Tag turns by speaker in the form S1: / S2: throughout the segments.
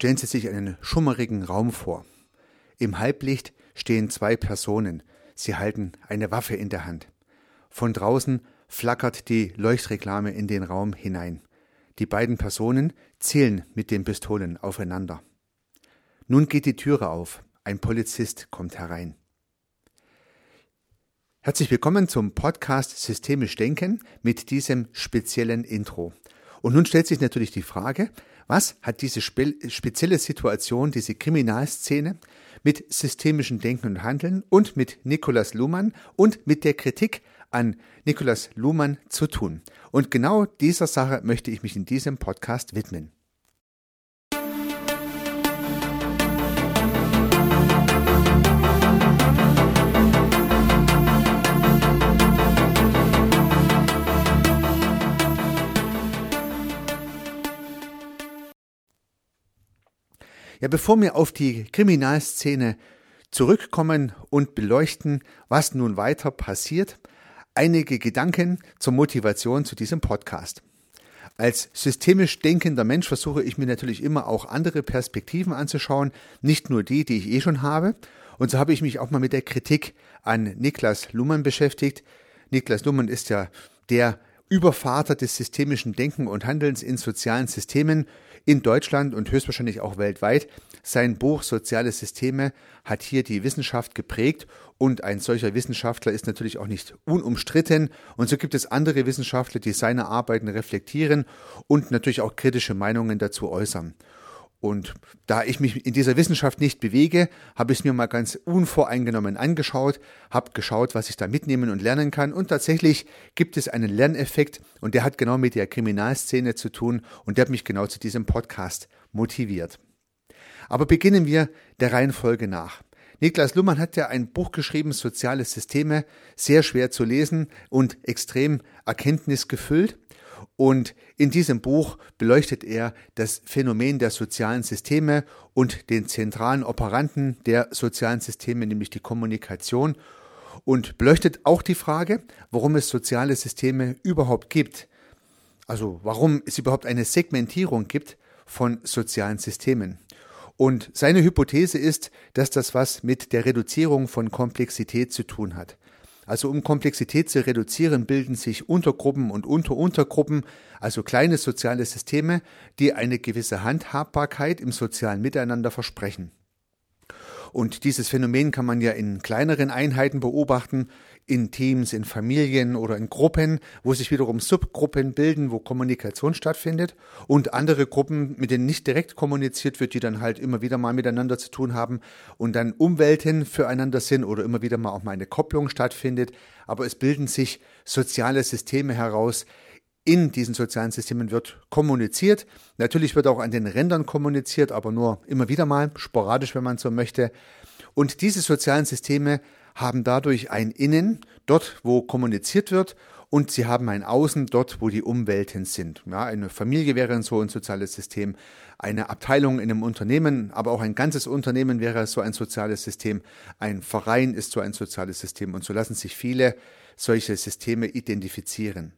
S1: Stellen Sie sich einen schummerigen Raum vor. Im Halblicht stehen zwei Personen. Sie halten eine Waffe in der Hand. Von draußen flackert die Leuchtreklame in den Raum hinein. Die beiden Personen zielen mit den Pistolen aufeinander. Nun geht die Türe auf. Ein Polizist kommt herein. Herzlich willkommen zum Podcast Systemisch Denken mit diesem speziellen Intro. Und nun stellt sich natürlich die Frage, was hat diese spezielle Situation, diese Kriminalszene mit systemischem Denken und Handeln und mit Nikolaus Luhmann und mit der Kritik an Nikolaus Luhmann zu tun? Und genau dieser Sache möchte ich mich in diesem Podcast widmen. Ja, bevor wir auf die Kriminalszene zurückkommen und beleuchten, was nun weiter passiert, einige Gedanken zur Motivation zu diesem Podcast. Als systemisch denkender Mensch versuche ich mir natürlich immer auch andere Perspektiven anzuschauen, nicht nur die, die ich eh schon habe. Und so habe ich mich auch mal mit der Kritik an Niklas Luhmann beschäftigt. Niklas Luhmann ist ja der Übervater des systemischen Denken und Handelns in sozialen Systemen in Deutschland und höchstwahrscheinlich auch weltweit. Sein Buch Soziale Systeme hat hier die Wissenschaft geprägt und ein solcher Wissenschaftler ist natürlich auch nicht unumstritten. Und so gibt es andere Wissenschaftler, die seine Arbeiten reflektieren und natürlich auch kritische Meinungen dazu äußern. Und da ich mich in dieser Wissenschaft nicht bewege, habe ich es mir mal ganz unvoreingenommen angeschaut, habe geschaut, was ich da mitnehmen und lernen kann. Und tatsächlich gibt es einen Lerneffekt und der hat genau mit der Kriminalszene zu tun und der hat mich genau zu diesem Podcast motiviert. Aber beginnen wir der Reihenfolge nach. Niklas Luhmann hat ja ein Buch geschrieben, Soziale Systeme, sehr schwer zu lesen und extrem erkenntnisgefüllt. Und in diesem Buch beleuchtet er das Phänomen der sozialen Systeme und den zentralen Operanten der sozialen Systeme, nämlich die Kommunikation. Und beleuchtet auch die Frage, warum es soziale Systeme überhaupt gibt. Also warum es überhaupt eine Segmentierung gibt von sozialen Systemen. Und seine Hypothese ist, dass das was mit der Reduzierung von Komplexität zu tun hat. Also um Komplexität zu reduzieren, bilden sich Untergruppen und Unteruntergruppen, also kleine soziale Systeme, die eine gewisse Handhabbarkeit im sozialen Miteinander versprechen. Und dieses Phänomen kann man ja in kleineren Einheiten beobachten, in Teams, in Familien oder in Gruppen, wo sich wiederum Subgruppen bilden, wo Kommunikation stattfindet und andere Gruppen, mit denen nicht direkt kommuniziert wird, die dann halt immer wieder mal miteinander zu tun haben und dann Umwelten füreinander sind oder immer wieder mal auch mal eine Kopplung stattfindet. Aber es bilden sich soziale Systeme heraus, in diesen sozialen Systemen wird kommuniziert. Natürlich wird auch an den Rändern kommuniziert, aber nur immer wieder mal, sporadisch, wenn man so möchte. Und diese sozialen Systeme haben dadurch ein Innen, dort wo kommuniziert wird, und sie haben ein Außen, dort wo die Umwelten sind. Ja, eine Familie wäre so ein soziales System, eine Abteilung in einem Unternehmen, aber auch ein ganzes Unternehmen wäre so ein soziales System, ein Verein ist so ein soziales System und so lassen sich viele solche Systeme identifizieren.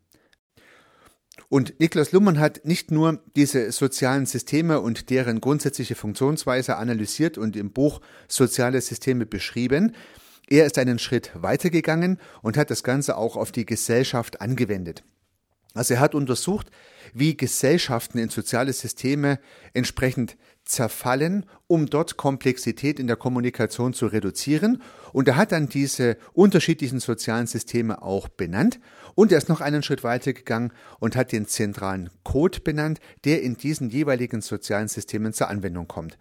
S1: Und Niklas Luhmann hat nicht nur diese sozialen Systeme und deren grundsätzliche Funktionsweise analysiert und im Buch Soziale Systeme beschrieben, er ist einen Schritt weitergegangen und hat das Ganze auch auf die Gesellschaft angewendet. Also er hat untersucht, wie Gesellschaften in soziale Systeme entsprechend zerfallen, um dort Komplexität in der Kommunikation zu reduzieren. Und er hat dann diese unterschiedlichen sozialen Systeme auch benannt. Und er ist noch einen Schritt weiter gegangen und hat den zentralen Code benannt, der in diesen jeweiligen sozialen Systemen zur Anwendung kommt.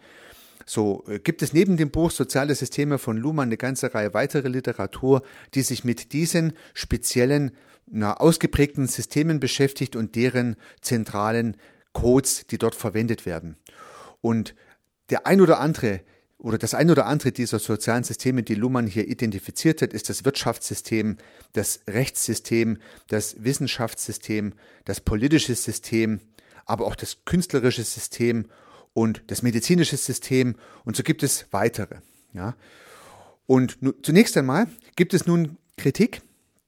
S1: So äh, gibt es neben dem Buch Soziale Systeme von Luhmann eine ganze Reihe weitere Literatur, die sich mit diesen speziellen, na, ausgeprägten Systemen beschäftigt und deren zentralen Codes, die dort verwendet werden. Und der ein oder andere oder das ein oder andere dieser sozialen Systeme, die Luhmann hier identifiziert hat, ist das Wirtschaftssystem, das Rechtssystem, das Wissenschaftssystem, das politische System, aber auch das künstlerische System und das medizinische System und so gibt es weitere. Ja. Und zunächst einmal gibt es nun Kritik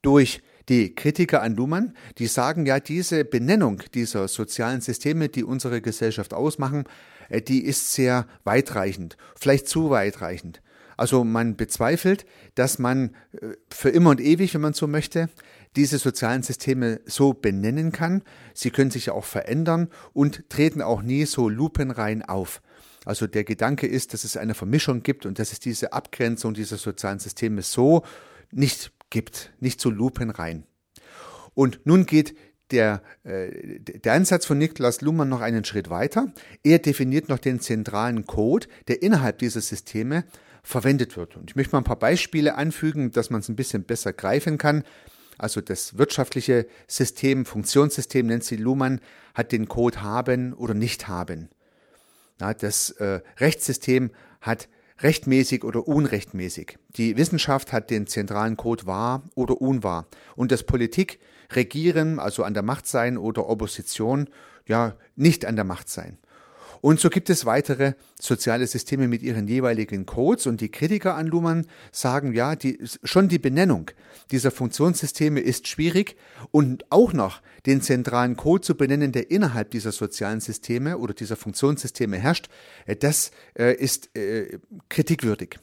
S1: durch Die Kritiker an Luhmann, die sagen ja, diese Benennung dieser sozialen Systeme, die unsere Gesellschaft ausmachen, äh, die ist sehr weitreichend, vielleicht zu weitreichend. Also man bezweifelt, dass man äh, für immer und ewig, wenn man so möchte, diese sozialen Systeme so benennen kann. Sie können sich ja auch verändern und treten auch nie so lupenrein auf. Also der Gedanke ist, dass es eine Vermischung gibt und dass es diese Abgrenzung dieser sozialen Systeme so nicht gibt, nicht so lupenrein. Und nun geht der, äh, der Ansatz von Niklas Luhmann noch einen Schritt weiter. Er definiert noch den zentralen Code, der innerhalb dieser Systeme verwendet wird. Und ich möchte mal ein paar Beispiele anfügen, dass man es ein bisschen besser greifen kann. Also das wirtschaftliche System, Funktionssystem nennt sie Luhmann, hat den Code haben oder nicht haben. Ja, das äh, Rechtssystem hat rechtmäßig oder unrechtmäßig. Die Wissenschaft hat den zentralen Code wahr oder unwahr. Und das Politik, Regieren, also an der Macht sein oder Opposition, ja, nicht an der Macht sein. Und so gibt es weitere soziale Systeme mit ihren jeweiligen Codes und die Kritiker an Luhmann sagen, ja, die, schon die Benennung dieser Funktionssysteme ist schwierig und auch noch den zentralen Code zu benennen, der innerhalb dieser sozialen Systeme oder dieser Funktionssysteme herrscht, äh, das äh, ist äh, kritikwürdig.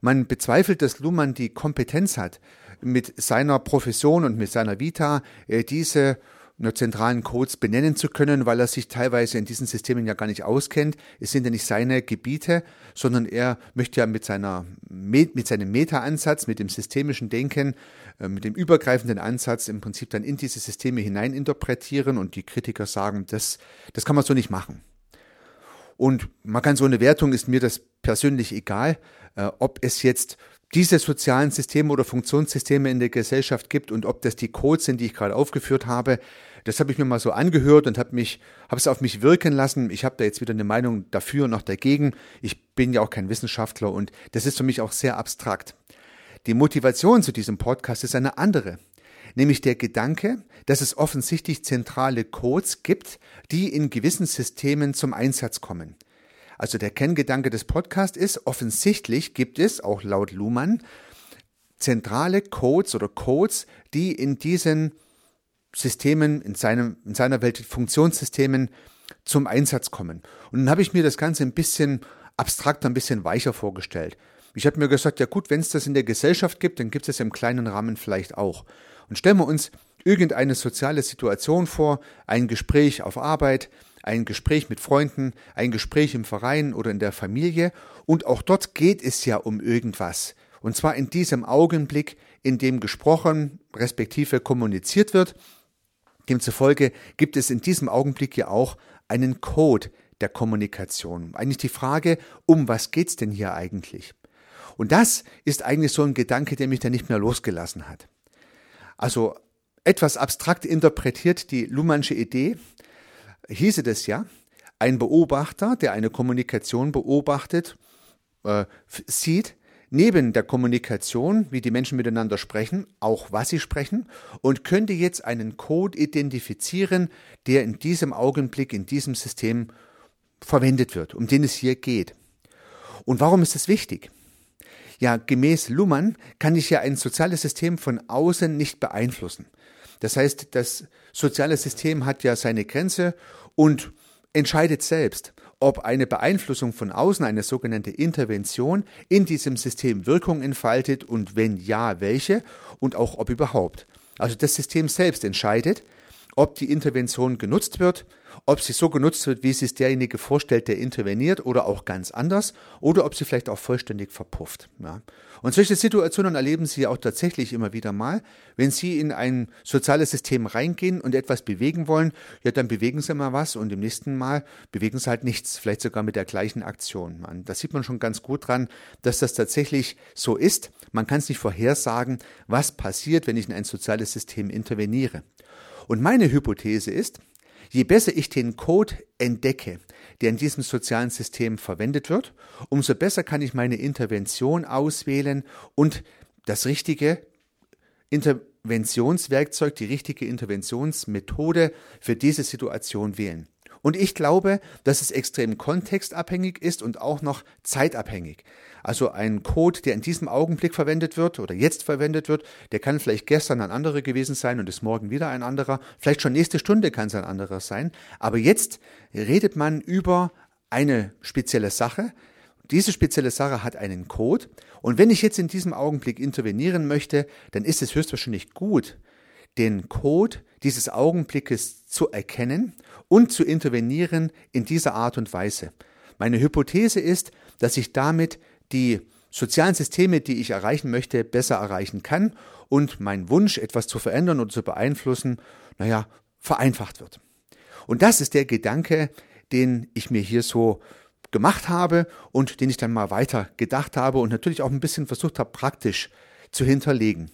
S1: Man bezweifelt, dass Luhmann die Kompetenz hat, mit seiner Profession und mit seiner Vita diese zentralen Codes benennen zu können, weil er sich teilweise in diesen Systemen ja gar nicht auskennt. Es sind ja nicht seine Gebiete, sondern er möchte ja mit seiner mit seinem Meta-Ansatz, mit dem systemischen Denken, äh, mit dem übergreifenden Ansatz im Prinzip dann in diese Systeme hineininterpretieren und die Kritiker sagen, das, das kann man so nicht machen. Und man kann so eine Wertung ist mir das persönlich egal, äh, ob es jetzt diese sozialen Systeme oder Funktionssysteme in der Gesellschaft gibt und ob das die Codes sind, die ich gerade aufgeführt habe, das habe ich mir mal so angehört und habe mich, habe es auf mich wirken lassen. Ich habe da jetzt wieder eine Meinung dafür und noch dagegen. Ich bin ja auch kein Wissenschaftler und das ist für mich auch sehr abstrakt. Die Motivation zu diesem Podcast ist eine andere, nämlich der Gedanke, dass es offensichtlich zentrale Codes gibt, die in gewissen Systemen zum Einsatz kommen. Also der Kerngedanke des Podcasts ist, offensichtlich gibt es, auch laut Luhmann, zentrale Codes oder Codes, die in diesen Systemen, in, seinem, in seiner Welt Funktionssystemen zum Einsatz kommen. Und dann habe ich mir das Ganze ein bisschen abstrakter, ein bisschen weicher vorgestellt. Ich habe mir gesagt, ja gut, wenn es das in der Gesellschaft gibt, dann gibt es es im kleinen Rahmen vielleicht auch. Und stellen wir uns irgendeine soziale Situation vor, ein Gespräch auf Arbeit, ein Gespräch mit Freunden, ein Gespräch im Verein oder in der Familie. Und auch dort geht es ja um irgendwas. Und zwar in diesem Augenblick, in dem gesprochen, respektive kommuniziert wird. Demzufolge gibt es in diesem Augenblick ja auch einen Code der Kommunikation. Eigentlich die Frage, um was geht's denn hier eigentlich? Und das ist eigentlich so ein Gedanke, der mich da nicht mehr losgelassen hat. Also etwas abstrakt interpretiert die Luhmannsche Idee, hieße das ja, ein Beobachter, der eine Kommunikation beobachtet, äh, sieht neben der Kommunikation, wie die Menschen miteinander sprechen, auch was sie sprechen und könnte jetzt einen Code identifizieren, der in diesem Augenblick in diesem System verwendet wird, um den es hier geht. Und warum ist das wichtig? Ja, gemäß Luhmann kann ich ja ein soziales System von außen nicht beeinflussen. Das heißt, das soziale System hat ja seine Grenze und entscheidet selbst, ob eine Beeinflussung von außen, eine sogenannte Intervention, in diesem System Wirkung entfaltet und wenn ja, welche und auch ob überhaupt. Also das System selbst entscheidet, ob die Intervention genutzt wird, ob sie so genutzt wird, wie es sich derjenige vorstellt, der interveniert, oder auch ganz anders, oder ob sie vielleicht auch vollständig verpufft. Ja. Und solche Situationen erleben Sie auch tatsächlich immer wieder mal. Wenn Sie in ein soziales System reingehen und etwas bewegen wollen, ja, dann bewegen Sie mal was und im nächsten Mal bewegen Sie halt nichts, vielleicht sogar mit der gleichen Aktion. Da sieht man schon ganz gut dran, dass das tatsächlich so ist. Man kann es nicht vorhersagen, was passiert, wenn ich in ein soziales System interveniere. Und meine Hypothese ist, Je besser ich den Code entdecke, der in diesem sozialen System verwendet wird, umso besser kann ich meine Intervention auswählen und das richtige Interventionswerkzeug, die richtige Interventionsmethode für diese Situation wählen. Und ich glaube, dass es extrem kontextabhängig ist und auch noch zeitabhängig. Also ein Code, der in diesem Augenblick verwendet wird oder jetzt verwendet wird, der kann vielleicht gestern ein anderer gewesen sein und ist morgen wieder ein anderer. Vielleicht schon nächste Stunde kann es ein anderer sein. Aber jetzt redet man über eine spezielle Sache. Diese spezielle Sache hat einen Code. Und wenn ich jetzt in diesem Augenblick intervenieren möchte, dann ist es höchstwahrscheinlich gut, den Code dieses Augenblickes zu erkennen und zu intervenieren in dieser Art und Weise. Meine Hypothese ist, dass ich damit die sozialen Systeme, die ich erreichen möchte, besser erreichen kann und mein Wunsch, etwas zu verändern oder zu beeinflussen, naja, vereinfacht wird. Und das ist der Gedanke, den ich mir hier so gemacht habe und den ich dann mal weiter gedacht habe und natürlich auch ein bisschen versucht habe, praktisch zu hinterlegen.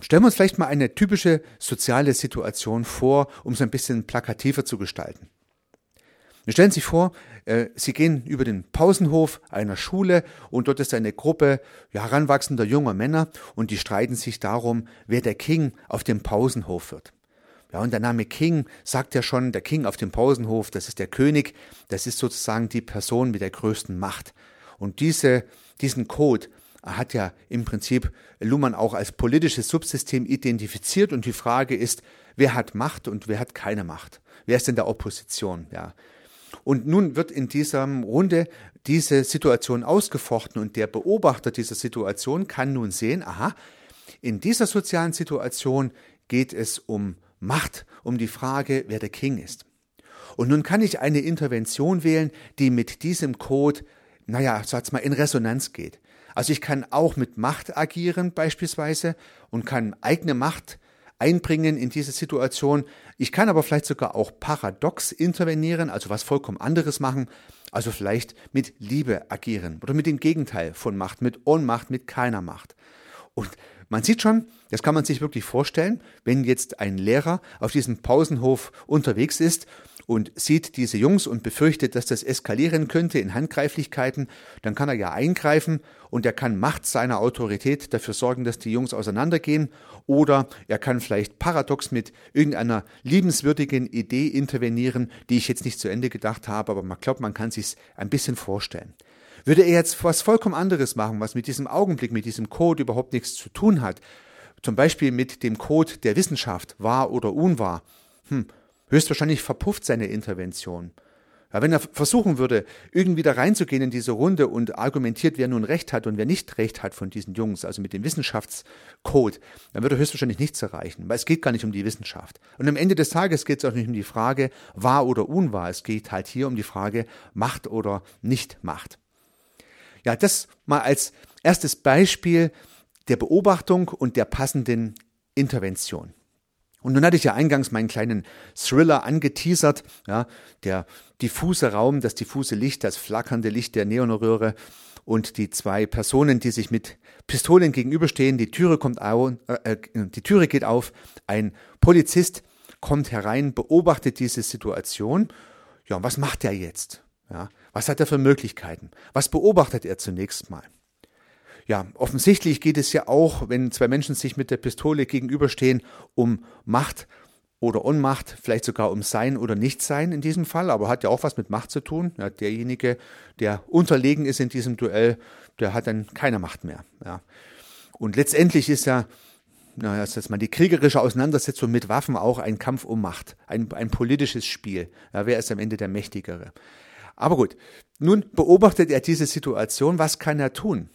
S1: Stellen wir uns vielleicht mal eine typische soziale Situation vor, um es ein bisschen plakativer zu gestalten. Stellen sich vor, äh, Sie gehen über den Pausenhof einer Schule und dort ist eine Gruppe heranwachsender junger Männer und die streiten sich darum, wer der King auf dem Pausenhof wird. Ja, und der Name King sagt ja schon, der King auf dem Pausenhof, das ist der König, das ist sozusagen die Person mit der größten Macht. Und diese, diesen Code hat ja im Prinzip Luhmann auch als politisches Subsystem identifiziert und die Frage ist, wer hat Macht und wer hat keine Macht? Wer ist in der Opposition? Ja. Und nun wird in dieser Runde diese Situation ausgefochten und der Beobachter dieser Situation kann nun sehen, aha, in dieser sozialen Situation geht es um Macht, um die Frage, wer der King ist. Und nun kann ich eine Intervention wählen, die mit diesem Code, naja, sag's mal, in Resonanz geht. Also ich kann auch mit Macht agieren beispielsweise und kann eigene Macht einbringen in diese Situation. Ich kann aber vielleicht sogar auch paradox intervenieren, also was vollkommen anderes machen, also vielleicht mit Liebe agieren oder mit dem Gegenteil von Macht, mit Ohnmacht, mit keiner Macht. Und man sieht schon, das kann man sich wirklich vorstellen, wenn jetzt ein Lehrer auf diesem Pausenhof unterwegs ist und sieht diese Jungs und befürchtet, dass das eskalieren könnte in Handgreiflichkeiten, dann kann er ja eingreifen und er kann Macht seiner Autorität dafür sorgen, dass die Jungs auseinandergehen oder er kann vielleicht paradox mit irgendeiner liebenswürdigen Idee intervenieren, die ich jetzt nicht zu Ende gedacht habe, aber man glaubt, man kann sich ein bisschen vorstellen. Würde er jetzt was vollkommen anderes machen, was mit diesem Augenblick, mit diesem Code überhaupt nichts zu tun hat, zum Beispiel mit dem Code der Wissenschaft, wahr oder unwahr, hm, Höchstwahrscheinlich verpufft seine Intervention. Ja, wenn er versuchen würde, irgendwie da reinzugehen in diese Runde und argumentiert, wer nun Recht hat und wer nicht Recht hat von diesen Jungs, also mit dem Wissenschaftscode, dann würde er höchstwahrscheinlich nichts erreichen, weil es geht gar nicht um die Wissenschaft. Und am Ende des Tages geht es auch nicht um die Frage, wahr oder unwahr. Es geht halt hier um die Frage, Macht oder nicht Macht. Ja, das mal als erstes Beispiel der Beobachtung und der passenden Intervention. Und nun hatte ich ja eingangs meinen kleinen Thriller angeteasert, ja, der diffuse Raum, das diffuse Licht, das flackernde Licht der Neonröhre und die zwei Personen, die sich mit Pistolen gegenüberstehen. Die Türe kommt auf, äh, äh, die Türe geht auf. Ein Polizist kommt herein, beobachtet diese Situation. Ja, und was macht er jetzt? Ja, was hat er für Möglichkeiten? Was beobachtet er zunächst mal? Ja, offensichtlich geht es ja auch, wenn zwei Menschen sich mit der Pistole gegenüberstehen, um Macht oder Unmacht, vielleicht sogar um Sein oder Nichtsein in diesem Fall, aber hat ja auch was mit Macht zu tun. Ja, derjenige, der unterlegen ist in diesem Duell, der hat dann keine Macht mehr. Ja. Und letztendlich ist ja, naja, jetzt mal die kriegerische Auseinandersetzung mit Waffen auch ein Kampf um Macht, ein, ein politisches Spiel. Ja, wer ist am Ende der Mächtigere? Aber gut, nun beobachtet er diese Situation, was kann er tun?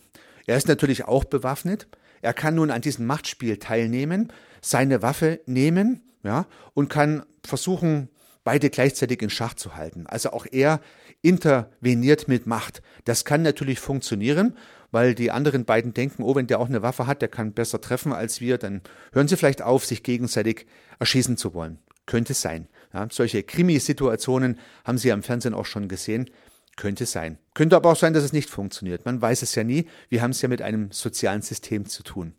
S1: Er ist natürlich auch bewaffnet. Er kann nun an diesem Machtspiel teilnehmen, seine Waffe nehmen, ja, und kann versuchen, beide gleichzeitig in Schach zu halten. Also auch er interveniert mit Macht. Das kann natürlich funktionieren, weil die anderen beiden denken, oh, wenn der auch eine Waffe hat, der kann besser treffen als wir, dann hören sie vielleicht auf, sich gegenseitig erschießen zu wollen. Könnte sein. Ja, solche Krimisituationen haben Sie am Fernsehen auch schon gesehen. Könnte sein. Könnte aber auch sein, dass es nicht funktioniert. Man weiß es ja nie. Wir haben es ja mit einem sozialen System zu tun.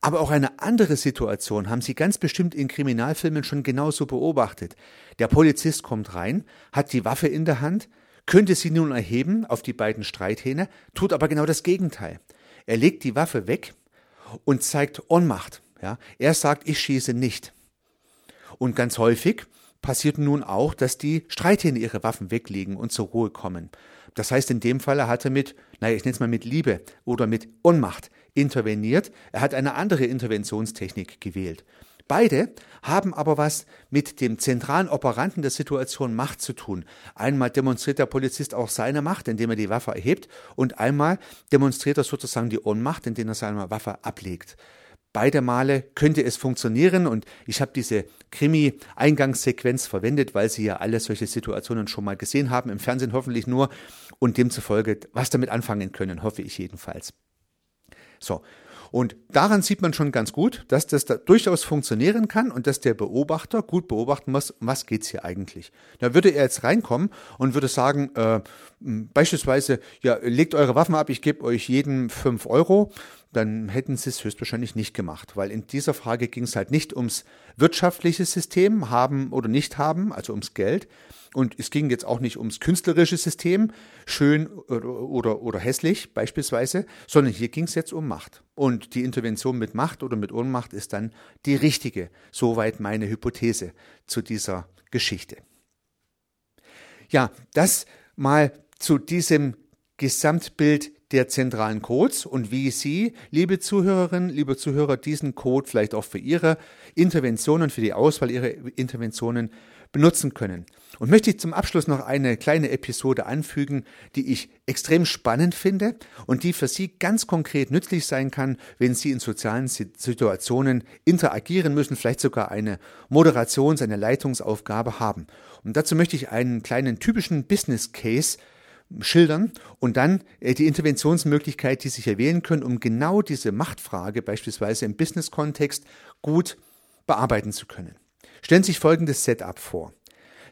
S1: Aber auch eine andere Situation haben Sie ganz bestimmt in Kriminalfilmen schon genauso beobachtet. Der Polizist kommt rein, hat die Waffe in der Hand, könnte sie nun erheben auf die beiden Streithähne, tut aber genau das Gegenteil. Er legt die Waffe weg und zeigt Ohnmacht. Ja, er sagt, ich schieße nicht. Und ganz häufig passiert nun auch, dass die Streithähne ihre Waffen weglegen und zur Ruhe kommen. Das heißt, in dem Fall hat er mit, naja, ich nenne es mal mit Liebe oder mit Ohnmacht interveniert. Er hat eine andere Interventionstechnik gewählt. Beide haben aber was mit dem zentralen Operanten der Situation Macht zu tun. Einmal demonstriert der Polizist auch seine Macht, indem er die Waffe erhebt, und einmal demonstriert er sozusagen die Ohnmacht, indem er seine Waffe ablegt. Beide Male könnte es funktionieren und ich habe diese Krimi-Eingangssequenz verwendet, weil Sie ja alle solche Situationen schon mal gesehen haben, im Fernsehen hoffentlich nur und demzufolge was damit anfangen können, hoffe ich jedenfalls. So, und daran sieht man schon ganz gut, dass das da durchaus funktionieren kann und dass der Beobachter gut beobachten muss, um was geht's hier eigentlich. Da würde er jetzt reinkommen und würde sagen, äh, beispielsweise, ja, legt eure Waffen ab, ich gebe euch jeden fünf Euro dann hätten sie es höchstwahrscheinlich nicht gemacht, weil in dieser Frage ging es halt nicht ums wirtschaftliche System, haben oder nicht haben, also ums Geld. Und es ging jetzt auch nicht ums künstlerische System, schön oder, oder, oder hässlich beispielsweise, sondern hier ging es jetzt um Macht. Und die Intervention mit Macht oder mit Ohnmacht ist dann die richtige. Soweit meine Hypothese zu dieser Geschichte. Ja, das mal zu diesem Gesamtbild der zentralen Codes und wie Sie, liebe Zuhörerinnen, liebe Zuhörer, diesen Code vielleicht auch für Ihre Interventionen, für die Auswahl Ihrer Interventionen benutzen können. Und möchte ich zum Abschluss noch eine kleine Episode anfügen, die ich extrem spannend finde und die für Sie ganz konkret nützlich sein kann, wenn Sie in sozialen Situationen interagieren müssen, vielleicht sogar eine Moderations-, eine Leitungsaufgabe haben. Und dazu möchte ich einen kleinen typischen Business Case schildern und dann äh, die Interventionsmöglichkeit, die sich erwählen können, um genau diese Machtfrage beispielsweise im Business-Kontext gut bearbeiten zu können. Stellen Sie sich folgendes Setup vor.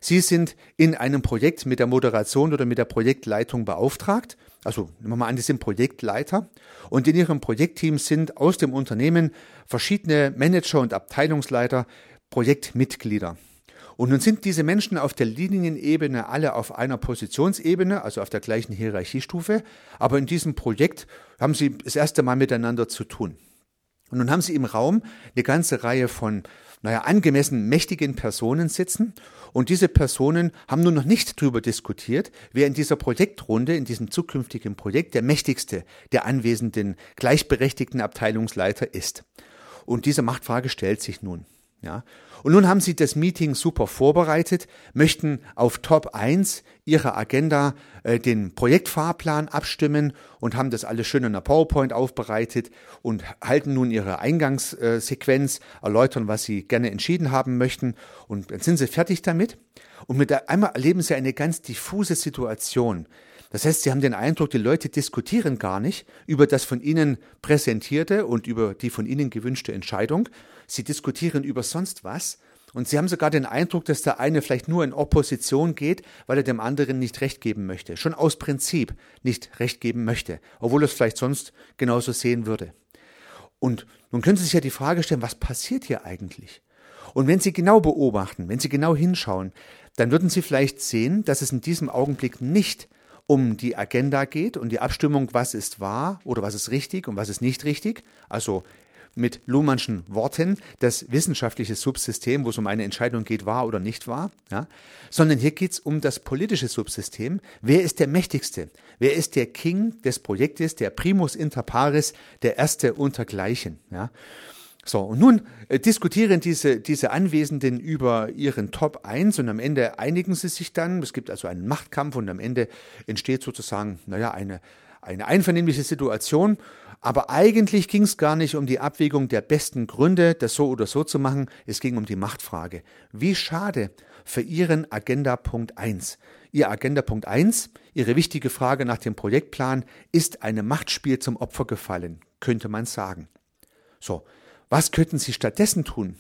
S1: Sie sind in einem Projekt mit der Moderation oder mit der Projektleitung beauftragt. Also nehmen wir mal an, Sie sind Projektleiter und in Ihrem Projektteam sind aus dem Unternehmen verschiedene Manager und Abteilungsleiter Projektmitglieder. Und nun sind diese Menschen auf der Linienebene alle auf einer Positionsebene, also auf der gleichen Hierarchiestufe, aber in diesem Projekt haben sie das erste Mal miteinander zu tun. Und nun haben sie im Raum eine ganze Reihe von, naja, angemessen mächtigen Personen sitzen. Und diese Personen haben nun noch nicht darüber diskutiert, wer in dieser Projektrunde, in diesem zukünftigen Projekt der mächtigste der anwesenden gleichberechtigten Abteilungsleiter ist. Und diese Machtfrage stellt sich nun. Ja. Und nun haben Sie das Meeting super vorbereitet, möchten auf Top 1 Ihrer Agenda äh, den Projektfahrplan abstimmen und haben das alles schön in der PowerPoint aufbereitet und halten nun Ihre Eingangssequenz, erläutern, was Sie gerne entschieden haben möchten und dann sind Sie fertig damit. Und mit einmal erleben Sie eine ganz diffuse Situation. Das heißt, Sie haben den Eindruck, die Leute diskutieren gar nicht über das von Ihnen präsentierte und über die von Ihnen gewünschte Entscheidung. Sie diskutieren über sonst was. Und Sie haben sogar den Eindruck, dass der eine vielleicht nur in Opposition geht, weil er dem anderen nicht recht geben möchte. Schon aus Prinzip nicht recht geben möchte, obwohl er es vielleicht sonst genauso sehen würde. Und nun können Sie sich ja die Frage stellen, was passiert hier eigentlich? Und wenn Sie genau beobachten, wenn Sie genau hinschauen, dann würden Sie vielleicht sehen, dass es in diesem Augenblick nicht um die Agenda geht und die Abstimmung, was ist wahr oder was ist richtig und was ist nicht richtig. Also mit Luhmannschen Worten das wissenschaftliche Subsystem, wo es um eine Entscheidung geht, wahr oder nicht wahr, ja? sondern hier geht es um das politische Subsystem. Wer ist der Mächtigste? Wer ist der King des Projektes, der Primus inter pares, der Erste untergleichen? Ja? So, und nun äh, diskutieren diese, diese Anwesenden über ihren Top 1 und am Ende einigen sie sich dann. Es gibt also einen Machtkampf und am Ende entsteht sozusagen, naja, eine, eine einvernehmliche Situation. Aber eigentlich ging es gar nicht um die Abwägung der besten Gründe, das so oder so zu machen. Es ging um die Machtfrage. Wie schade für Ihren Agenda Punkt 1. Ihr Agenda Punkt 1, Ihre wichtige Frage nach dem Projektplan, ist einem Machtspiel zum Opfer gefallen, könnte man sagen. So, was könnten Sie stattdessen tun?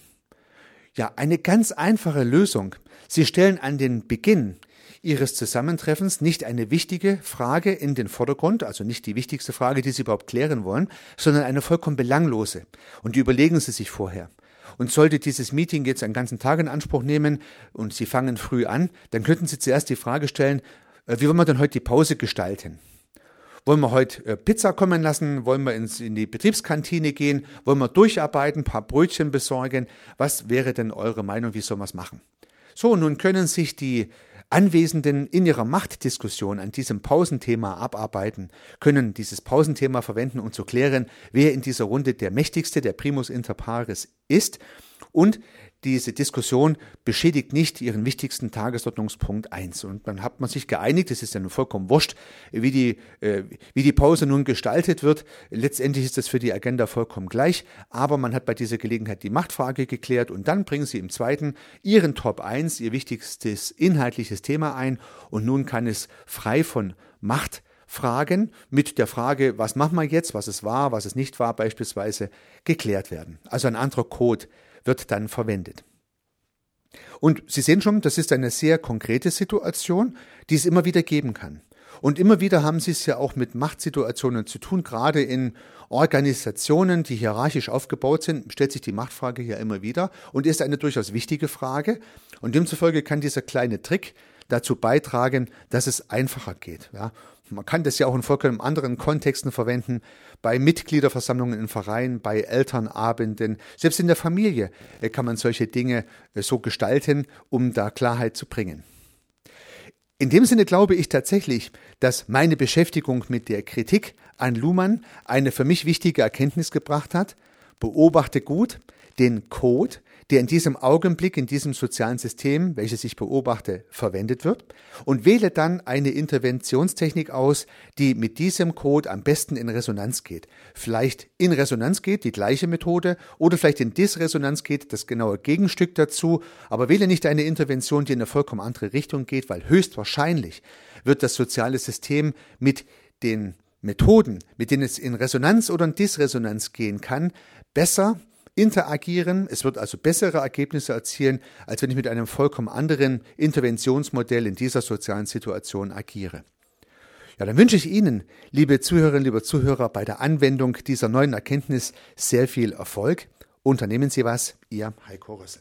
S1: Ja, eine ganz einfache Lösung. Sie stellen an den Beginn Ihres Zusammentreffens nicht eine wichtige Frage in den Vordergrund, also nicht die wichtigste Frage, die Sie überhaupt klären wollen, sondern eine vollkommen belanglose. Und die überlegen Sie sich vorher. Und sollte dieses Meeting jetzt einen ganzen Tag in Anspruch nehmen und Sie fangen früh an, dann könnten Sie zuerst die Frage stellen, äh, wie wollen wir denn heute die Pause gestalten? Wollen wir heute äh, Pizza kommen lassen? Wollen wir ins, in die Betriebskantine gehen? Wollen wir durcharbeiten, ein paar Brötchen besorgen? Was wäre denn eure Meinung? Wie sollen wir es machen? So, nun können sich die Anwesenden in ihrer Machtdiskussion an diesem Pausenthema abarbeiten, können dieses Pausenthema verwenden, um zu klären, wer in dieser Runde der mächtigste, der Primus inter pares ist und diese Diskussion beschädigt nicht ihren wichtigsten Tagesordnungspunkt 1. Und dann hat man sich geeinigt, es ist ja nun vollkommen wurscht, wie die, äh, wie die Pause nun gestaltet wird. Letztendlich ist das für die Agenda vollkommen gleich, aber man hat bei dieser Gelegenheit die Machtfrage geklärt und dann bringen sie im zweiten ihren Top 1, ihr wichtigstes inhaltliches Thema ein und nun kann es frei von Macht Fragen mit der Frage, was machen wir jetzt, was es war, was es nicht war, beispielsweise geklärt werden. Also ein anderer Code wird dann verwendet. Und Sie sehen schon, das ist eine sehr konkrete Situation, die es immer wieder geben kann. Und immer wieder haben Sie es ja auch mit Machtsituationen zu tun, gerade in Organisationen, die hierarchisch aufgebaut sind, stellt sich die Machtfrage ja immer wieder und ist eine durchaus wichtige Frage. Und demzufolge kann dieser kleine Trick dazu beitragen, dass es einfacher geht. Ja. Man kann das ja auch in vollkommen anderen Kontexten verwenden, bei Mitgliederversammlungen in Vereinen, bei Elternabenden, selbst in der Familie äh, kann man solche Dinge äh, so gestalten, um da Klarheit zu bringen. In dem Sinne glaube ich tatsächlich, dass meine Beschäftigung mit der Kritik an Luhmann eine für mich wichtige Erkenntnis gebracht hat. Beobachte gut den Code, der in diesem Augenblick in diesem sozialen System, welches ich beobachte, verwendet wird und wähle dann eine Interventionstechnik aus, die mit diesem Code am besten in Resonanz geht. Vielleicht in Resonanz geht, die gleiche Methode, oder vielleicht in Disresonanz geht, das genaue Gegenstück dazu, aber wähle nicht eine Intervention, die in eine vollkommen andere Richtung geht, weil höchstwahrscheinlich wird das soziale System mit den Methoden, mit denen es in Resonanz oder in Disresonanz gehen kann, besser interagieren. Es wird also bessere Ergebnisse erzielen, als wenn ich mit einem vollkommen anderen Interventionsmodell in dieser sozialen Situation agiere. Ja, dann wünsche ich Ihnen, liebe Zuhörerinnen, liebe Zuhörer, bei der Anwendung dieser neuen Erkenntnis sehr viel Erfolg. Unternehmen Sie was, Ihr Heiko Rösse.